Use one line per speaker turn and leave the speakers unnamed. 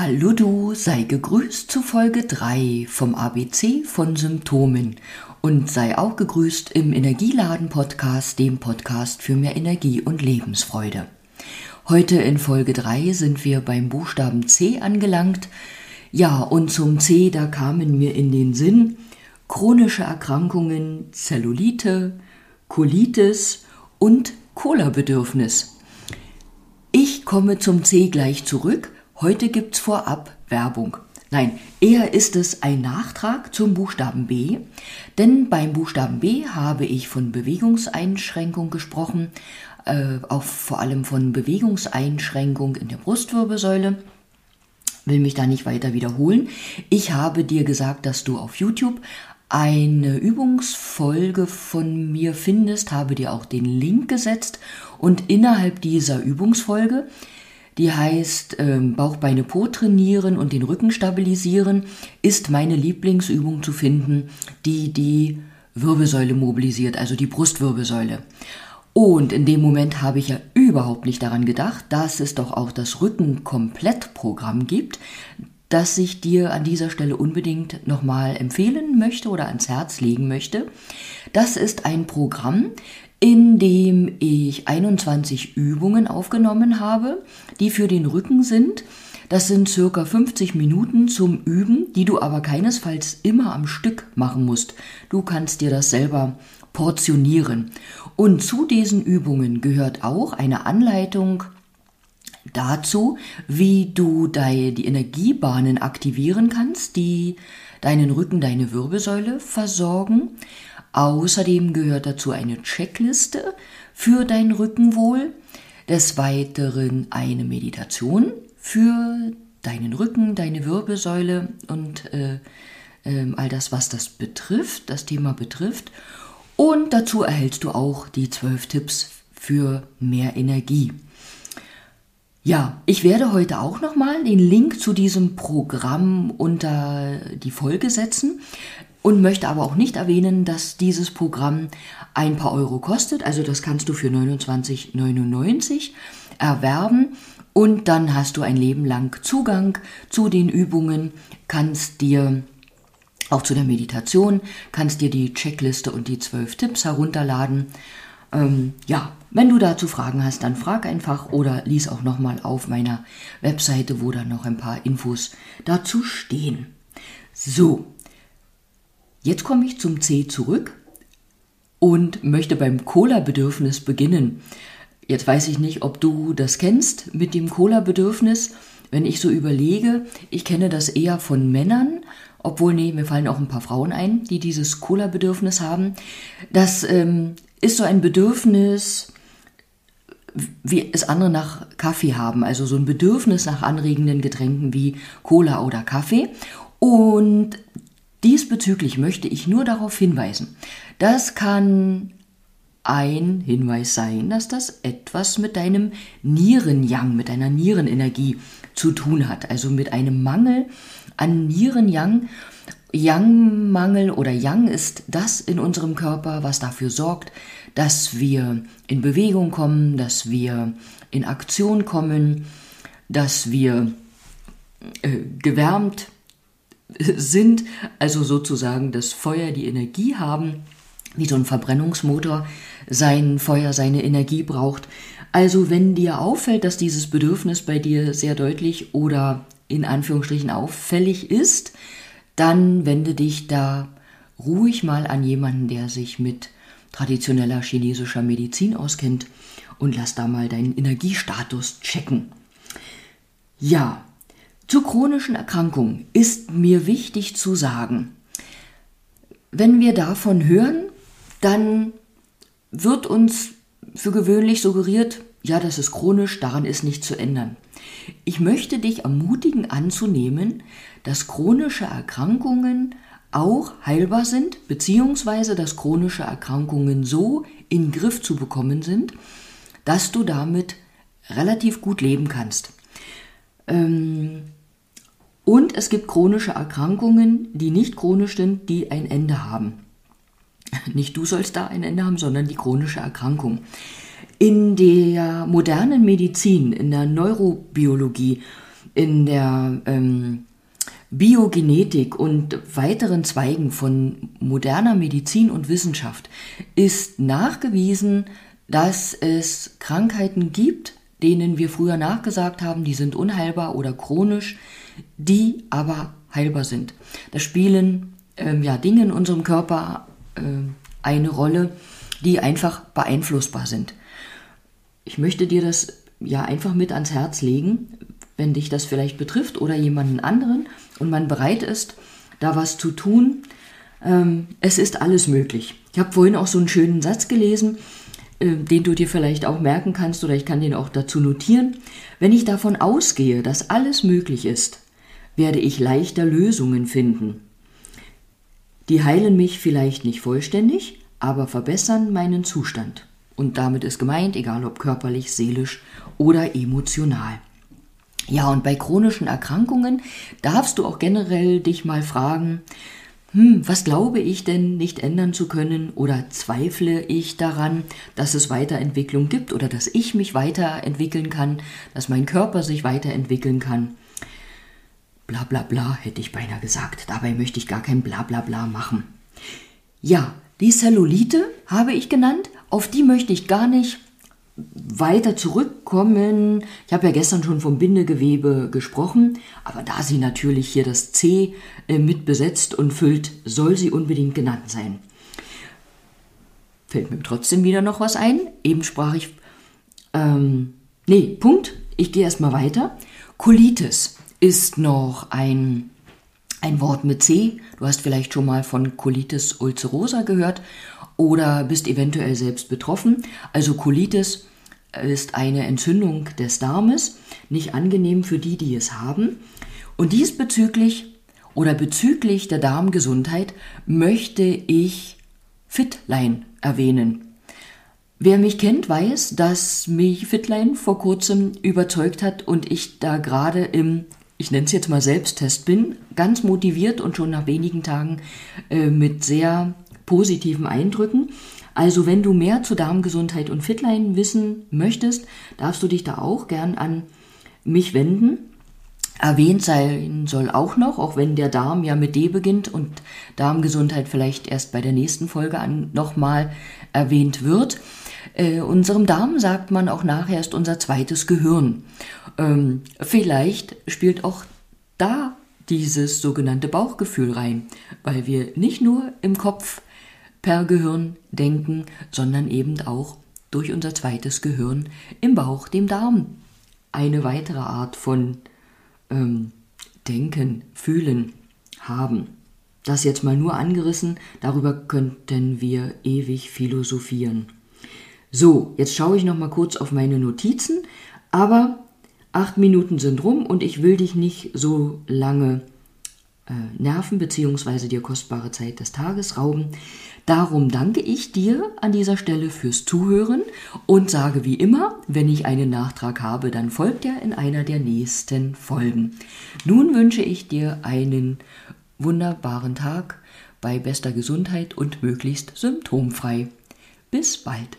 Hallo du, sei gegrüßt zu Folge 3 vom ABC von Symptomen und sei auch gegrüßt im Energieladen Podcast, dem Podcast für mehr Energie und Lebensfreude. Heute in Folge 3 sind wir beim Buchstaben C angelangt. Ja, und zum C, da kamen mir in den Sinn chronische Erkrankungen, Zellulite, Colitis und Cola-Bedürfnis. Ich komme zum C gleich zurück Heute gibt's vorab Werbung. Nein, eher ist es ein Nachtrag zum Buchstaben B, denn beim Buchstaben B habe ich von Bewegungseinschränkung gesprochen, äh, auch vor allem von Bewegungseinschränkung in der Brustwirbelsäule. Will mich da nicht weiter wiederholen. Ich habe dir gesagt, dass du auf YouTube eine Übungsfolge von mir findest, habe dir auch den Link gesetzt und innerhalb dieser Übungsfolge die heißt ähm, Bauch, Beine, Po trainieren und den Rücken stabilisieren, ist meine Lieblingsübung zu finden, die die Wirbelsäule mobilisiert, also die Brustwirbelsäule. Und in dem Moment habe ich ja überhaupt nicht daran gedacht, dass es doch auch das Rücken-Komplett-Programm gibt, das ich dir an dieser Stelle unbedingt nochmal empfehlen möchte oder ans Herz legen möchte. Das ist ein Programm, in dem ich 21 Übungen aufgenommen habe, die für den Rücken sind. Das sind circa 50 Minuten zum Üben, die du aber keinesfalls immer am Stück machen musst. Du kannst dir das selber portionieren. Und zu diesen Übungen gehört auch eine Anleitung dazu, wie du die Energiebahnen aktivieren kannst, die deinen Rücken, deine Wirbelsäule versorgen. Außerdem gehört dazu eine Checkliste für dein Rückenwohl, des Weiteren eine Meditation für deinen Rücken, deine Wirbelsäule und äh, äh, all das, was das betrifft, das Thema betrifft. Und dazu erhältst du auch die zwölf Tipps für mehr Energie. Ja, ich werde heute auch nochmal den Link zu diesem Programm unter die Folge setzen und möchte aber auch nicht erwähnen, dass dieses Programm ein paar Euro kostet. Also das kannst du für 29,99 erwerben und dann hast du ein Leben lang Zugang zu den Übungen, kannst dir auch zu der Meditation, kannst dir die Checkliste und die zwölf Tipps herunterladen. Ähm, ja, wenn du dazu Fragen hast, dann frag einfach oder lies auch nochmal auf meiner Webseite, wo dann noch ein paar Infos dazu stehen. So, Jetzt komme ich zum C zurück und möchte beim Cola-Bedürfnis beginnen. Jetzt weiß ich nicht, ob du das kennst mit dem Cola-Bedürfnis. Wenn ich so überlege, ich kenne das eher von Männern, obwohl, nee, mir fallen auch ein paar Frauen ein, die dieses Cola-Bedürfnis haben. Das ähm, ist so ein Bedürfnis, wie es andere nach Kaffee haben, also so ein Bedürfnis nach anregenden Getränken wie Cola oder Kaffee. Und Diesbezüglich möchte ich nur darauf hinweisen, das kann ein Hinweis sein, dass das etwas mit deinem Nierenjang, mit deiner Nierenenergie zu tun hat, also mit einem Mangel an Nierenjang. Yang-Mangel oder Yang ist das in unserem Körper, was dafür sorgt, dass wir in Bewegung kommen, dass wir in Aktion kommen, dass wir äh, gewärmt sind, also sozusagen das Feuer, die Energie haben, wie so ein Verbrennungsmotor sein Feuer, seine Energie braucht. Also wenn dir auffällt, dass dieses Bedürfnis bei dir sehr deutlich oder in Anführungsstrichen auffällig ist, dann wende dich da ruhig mal an jemanden, der sich mit traditioneller chinesischer Medizin auskennt und lass da mal deinen Energiestatus checken. Ja, zu chronischen Erkrankungen ist mir wichtig zu sagen, wenn wir davon hören, dann wird uns für gewöhnlich suggeriert, ja, das ist chronisch, daran ist nichts zu ändern. Ich möchte dich ermutigen anzunehmen, dass chronische Erkrankungen auch heilbar sind, beziehungsweise dass chronische Erkrankungen so in den Griff zu bekommen sind, dass du damit relativ gut leben kannst. Ähm, und es gibt chronische Erkrankungen, die nicht chronisch sind, die ein Ende haben. Nicht du sollst da ein Ende haben, sondern die chronische Erkrankung. In der modernen Medizin, in der Neurobiologie, in der ähm, Biogenetik und weiteren Zweigen von moderner Medizin und Wissenschaft ist nachgewiesen, dass es Krankheiten gibt, denen wir früher nachgesagt haben, die sind unheilbar oder chronisch, die aber heilbar sind. Da spielen ähm, ja, Dinge in unserem Körper äh, eine Rolle, die einfach beeinflussbar sind. Ich möchte dir das ja einfach mit ans Herz legen, wenn dich das vielleicht betrifft oder jemanden anderen und man bereit ist, da was zu tun. Ähm, es ist alles möglich. Ich habe vorhin auch so einen schönen Satz gelesen, den du dir vielleicht auch merken kannst oder ich kann den auch dazu notieren. Wenn ich davon ausgehe, dass alles möglich ist, werde ich leichter Lösungen finden. Die heilen mich vielleicht nicht vollständig, aber verbessern meinen Zustand. Und damit ist gemeint, egal ob körperlich, seelisch oder emotional. Ja, und bei chronischen Erkrankungen darfst du auch generell dich mal fragen, hm, was glaube ich denn nicht ändern zu können oder zweifle ich daran, dass es Weiterentwicklung gibt oder dass ich mich weiterentwickeln kann, dass mein Körper sich weiterentwickeln kann? Bla bla bla hätte ich beinahe gesagt. Dabei möchte ich gar kein Bla bla bla machen. Ja, die Zellulite habe ich genannt, auf die möchte ich gar nicht weiter zurückkommen. Ich habe ja gestern schon vom Bindegewebe gesprochen, aber da sie natürlich hier das C äh, mit besetzt und füllt, soll sie unbedingt genannt sein. Fällt mir trotzdem wieder noch was ein. Eben sprach ich. Ähm, nee, Punkt. Ich gehe erstmal weiter. Colitis ist noch ein, ein Wort mit C. Du hast vielleicht schon mal von Colitis ulcerosa gehört oder bist eventuell selbst betroffen. Also Colitis ist eine Entzündung des Darmes, nicht angenehm für die, die es haben. Und diesbezüglich oder bezüglich der Darmgesundheit möchte ich Fitline erwähnen. Wer mich kennt, weiß, dass mich Fitline vor kurzem überzeugt hat und ich da gerade im, ich nenne es jetzt mal Selbsttest bin, ganz motiviert und schon nach wenigen Tagen äh, mit sehr positiven Eindrücken. Also wenn du mehr zur Darmgesundheit und Fitline wissen möchtest, darfst du dich da auch gern an mich wenden. Erwähnt sein soll auch noch, auch wenn der Darm ja mit D beginnt und Darmgesundheit vielleicht erst bei der nächsten Folge nochmal erwähnt wird. Äh, unserem Darm sagt man auch nachher ist unser zweites Gehirn. Ähm, vielleicht spielt auch da dieses sogenannte Bauchgefühl rein, weil wir nicht nur im Kopf per Gehirn denken, sondern eben auch durch unser zweites Gehirn im Bauch, dem Darm. Eine weitere Art von ähm, Denken, Fühlen haben. Das jetzt mal nur angerissen, darüber könnten wir ewig philosophieren. So, jetzt schaue ich noch mal kurz auf meine Notizen, aber acht Minuten sind rum und ich will dich nicht so lange äh, nerven bzw. dir kostbare Zeit des Tages rauben. Darum danke ich dir an dieser Stelle fürs Zuhören und sage wie immer, wenn ich einen Nachtrag habe, dann folgt er in einer der nächsten Folgen. Nun wünsche ich dir einen wunderbaren Tag bei bester Gesundheit und möglichst symptomfrei. Bis bald.